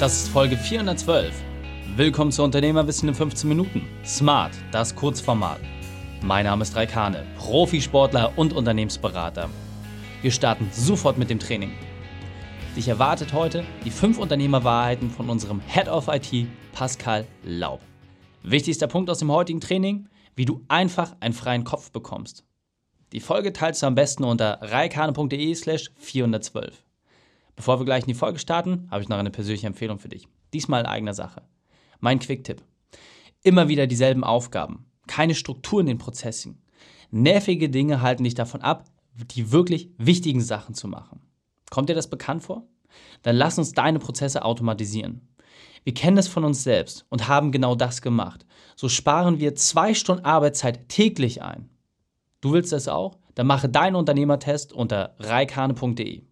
Das ist Folge 412. Willkommen zu Unternehmerwissen in 15 Minuten. Smart, das Kurzformat. Mein Name ist Raikane, Profisportler und Unternehmensberater. Wir starten sofort mit dem Training. Dich erwartet heute die 5 Unternehmerwahrheiten von unserem Head of IT, Pascal Laub. Wichtigster Punkt aus dem heutigen Training, wie du einfach einen freien Kopf bekommst. Die Folge teilst du am besten unter reikane.de slash 412. Bevor wir gleich in die Folge starten, habe ich noch eine persönliche Empfehlung für dich. Diesmal in eigener Sache. Mein Quick-Tipp. Immer wieder dieselben Aufgaben. Keine Struktur in den Prozessen. Nervige Dinge halten dich davon ab, die wirklich wichtigen Sachen zu machen. Kommt dir das bekannt vor? Dann lass uns deine Prozesse automatisieren. Wir kennen es von uns selbst und haben genau das gemacht. So sparen wir zwei Stunden Arbeitszeit täglich ein. Du willst das auch? Dann mache deinen Unternehmertest unter reikane.de.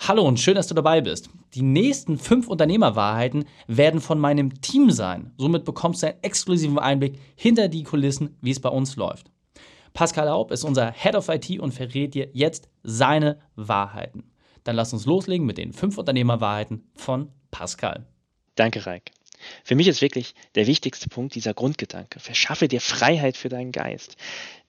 Hallo und schön, dass du dabei bist. Die nächsten fünf Unternehmerwahrheiten werden von meinem Team sein. Somit bekommst du einen exklusiven Einblick hinter die Kulissen, wie es bei uns läuft. Pascal Haub ist unser Head of IT und verrät dir jetzt seine Wahrheiten. Dann lass uns loslegen mit den fünf Unternehmerwahrheiten von Pascal. Danke, Reik. Für mich ist wirklich der wichtigste Punkt dieser Grundgedanke. Verschaffe dir Freiheit für deinen Geist.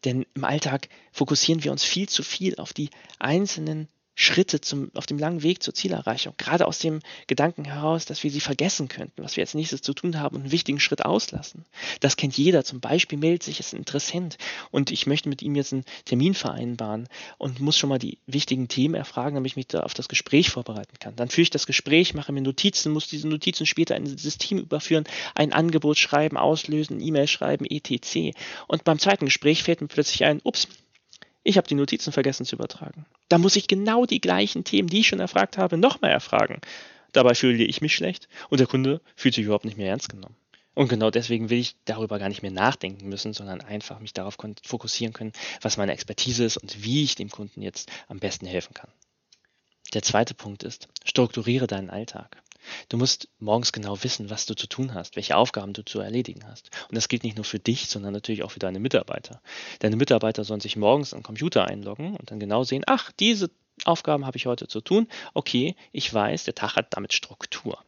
Denn im Alltag fokussieren wir uns viel zu viel auf die einzelnen Schritte zum, auf dem langen Weg zur Zielerreichung. Gerade aus dem Gedanken heraus, dass wir sie vergessen könnten, was wir als nächstes zu tun haben und einen wichtigen Schritt auslassen. Das kennt jeder. Zum Beispiel meldet sich ein Interessent und ich möchte mit ihm jetzt einen Termin vereinbaren und muss schon mal die wichtigen Themen erfragen, damit ich mich da auf das Gespräch vorbereiten kann. Dann führe ich das Gespräch, mache mir Notizen, muss diese Notizen später in ein System überführen, ein Angebot schreiben, auslösen, E-Mail schreiben, etc. Und beim zweiten Gespräch fällt mir plötzlich ein, ups, ich habe die Notizen vergessen zu übertragen. Da muss ich genau die gleichen Themen, die ich schon erfragt habe, nochmal erfragen. Dabei fühle ich mich schlecht und der Kunde fühlt sich überhaupt nicht mehr ernst genommen. Und genau deswegen will ich darüber gar nicht mehr nachdenken müssen, sondern einfach mich darauf fokussieren können, was meine Expertise ist und wie ich dem Kunden jetzt am besten helfen kann. Der zweite Punkt ist, strukturiere deinen Alltag. Du musst morgens genau wissen, was du zu tun hast, welche Aufgaben du zu erledigen hast. Und das gilt nicht nur für dich, sondern natürlich auch für deine Mitarbeiter. Deine Mitarbeiter sollen sich morgens am Computer einloggen und dann genau sehen, ach, diese Aufgaben habe ich heute zu tun. Okay, ich weiß, der Tag hat damit Struktur.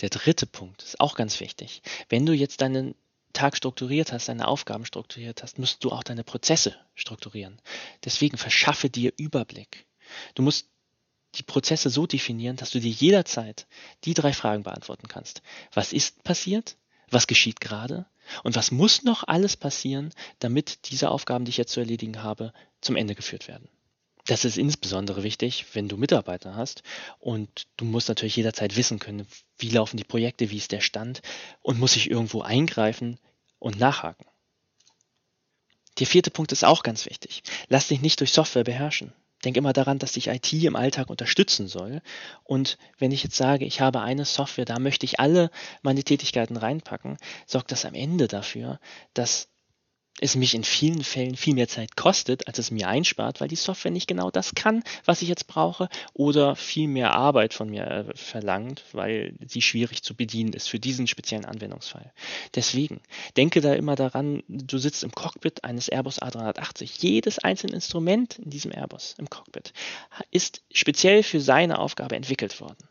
Der dritte Punkt ist auch ganz wichtig. Wenn du jetzt deinen Tag strukturiert hast, deine Aufgaben strukturiert hast, musst du auch deine Prozesse strukturieren. Deswegen verschaffe dir Überblick. Du musst die Prozesse so definieren, dass du dir jederzeit die drei Fragen beantworten kannst. Was ist passiert? Was geschieht gerade? Und was muss noch alles passieren, damit diese Aufgaben, die ich jetzt zu erledigen habe, zum Ende geführt werden? Das ist insbesondere wichtig, wenn du Mitarbeiter hast und du musst natürlich jederzeit wissen können, wie laufen die Projekte, wie ist der Stand und muss ich irgendwo eingreifen und nachhaken. Der vierte Punkt ist auch ganz wichtig. Lass dich nicht durch Software beherrschen. Denk immer daran, dass dich IT im Alltag unterstützen soll. Und wenn ich jetzt sage, ich habe eine Software, da möchte ich alle meine Tätigkeiten reinpacken, sorgt das am Ende dafür, dass es mich in vielen Fällen viel mehr Zeit kostet, als es mir einspart, weil die Software nicht genau das kann, was ich jetzt brauche, oder viel mehr Arbeit von mir äh, verlangt, weil sie schwierig zu bedienen ist für diesen speziellen Anwendungsfall. Deswegen denke da immer daran, du sitzt im Cockpit eines Airbus A380. Jedes einzelne Instrument in diesem Airbus im Cockpit ist speziell für seine Aufgabe entwickelt worden.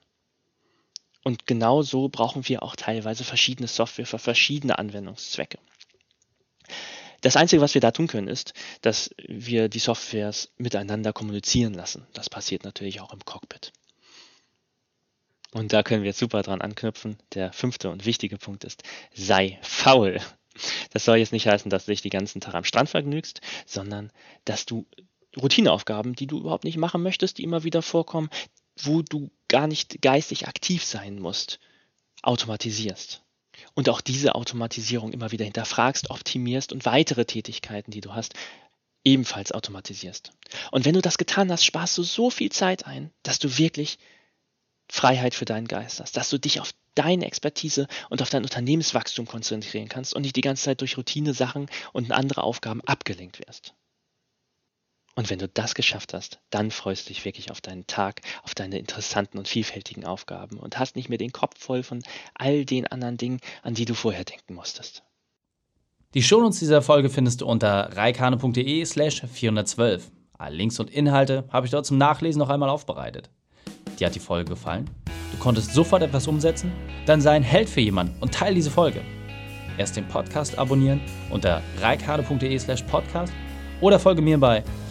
Und genau so brauchen wir auch teilweise verschiedene Software für verschiedene Anwendungszwecke. Das Einzige, was wir da tun können, ist, dass wir die Softwares miteinander kommunizieren lassen. Das passiert natürlich auch im Cockpit. Und da können wir jetzt super dran anknüpfen. Der fünfte und wichtige Punkt ist, sei faul. Das soll jetzt nicht heißen, dass du dich den ganzen Tag am Strand vergnügst, sondern dass du Routineaufgaben, die du überhaupt nicht machen möchtest, die immer wieder vorkommen, wo du gar nicht geistig aktiv sein musst, automatisierst und auch diese Automatisierung immer wieder hinterfragst, optimierst und weitere Tätigkeiten, die du hast, ebenfalls automatisierst. Und wenn du das getan hast, sparst du so viel Zeit ein, dass du wirklich Freiheit für deinen Geist hast, dass du dich auf deine Expertise und auf dein Unternehmenswachstum konzentrieren kannst und nicht die ganze Zeit durch Routine-Sachen und andere Aufgaben abgelenkt wirst. Und wenn du das geschafft hast, dann freust du dich wirklich auf deinen Tag, auf deine interessanten und vielfältigen Aufgaben und hast nicht mehr den Kopf voll von all den anderen Dingen, an die du vorher denken musstest. Die Shownotes dieser Folge findest du unter reikane.de slash 412. Alle Links und Inhalte habe ich dort zum Nachlesen noch einmal aufbereitet. Dir hat die Folge gefallen? Du konntest sofort etwas umsetzen? Dann sei ein Held für jemanden und teile diese Folge. Erst den Podcast abonnieren unter reikade.de slash podcast oder folge mir bei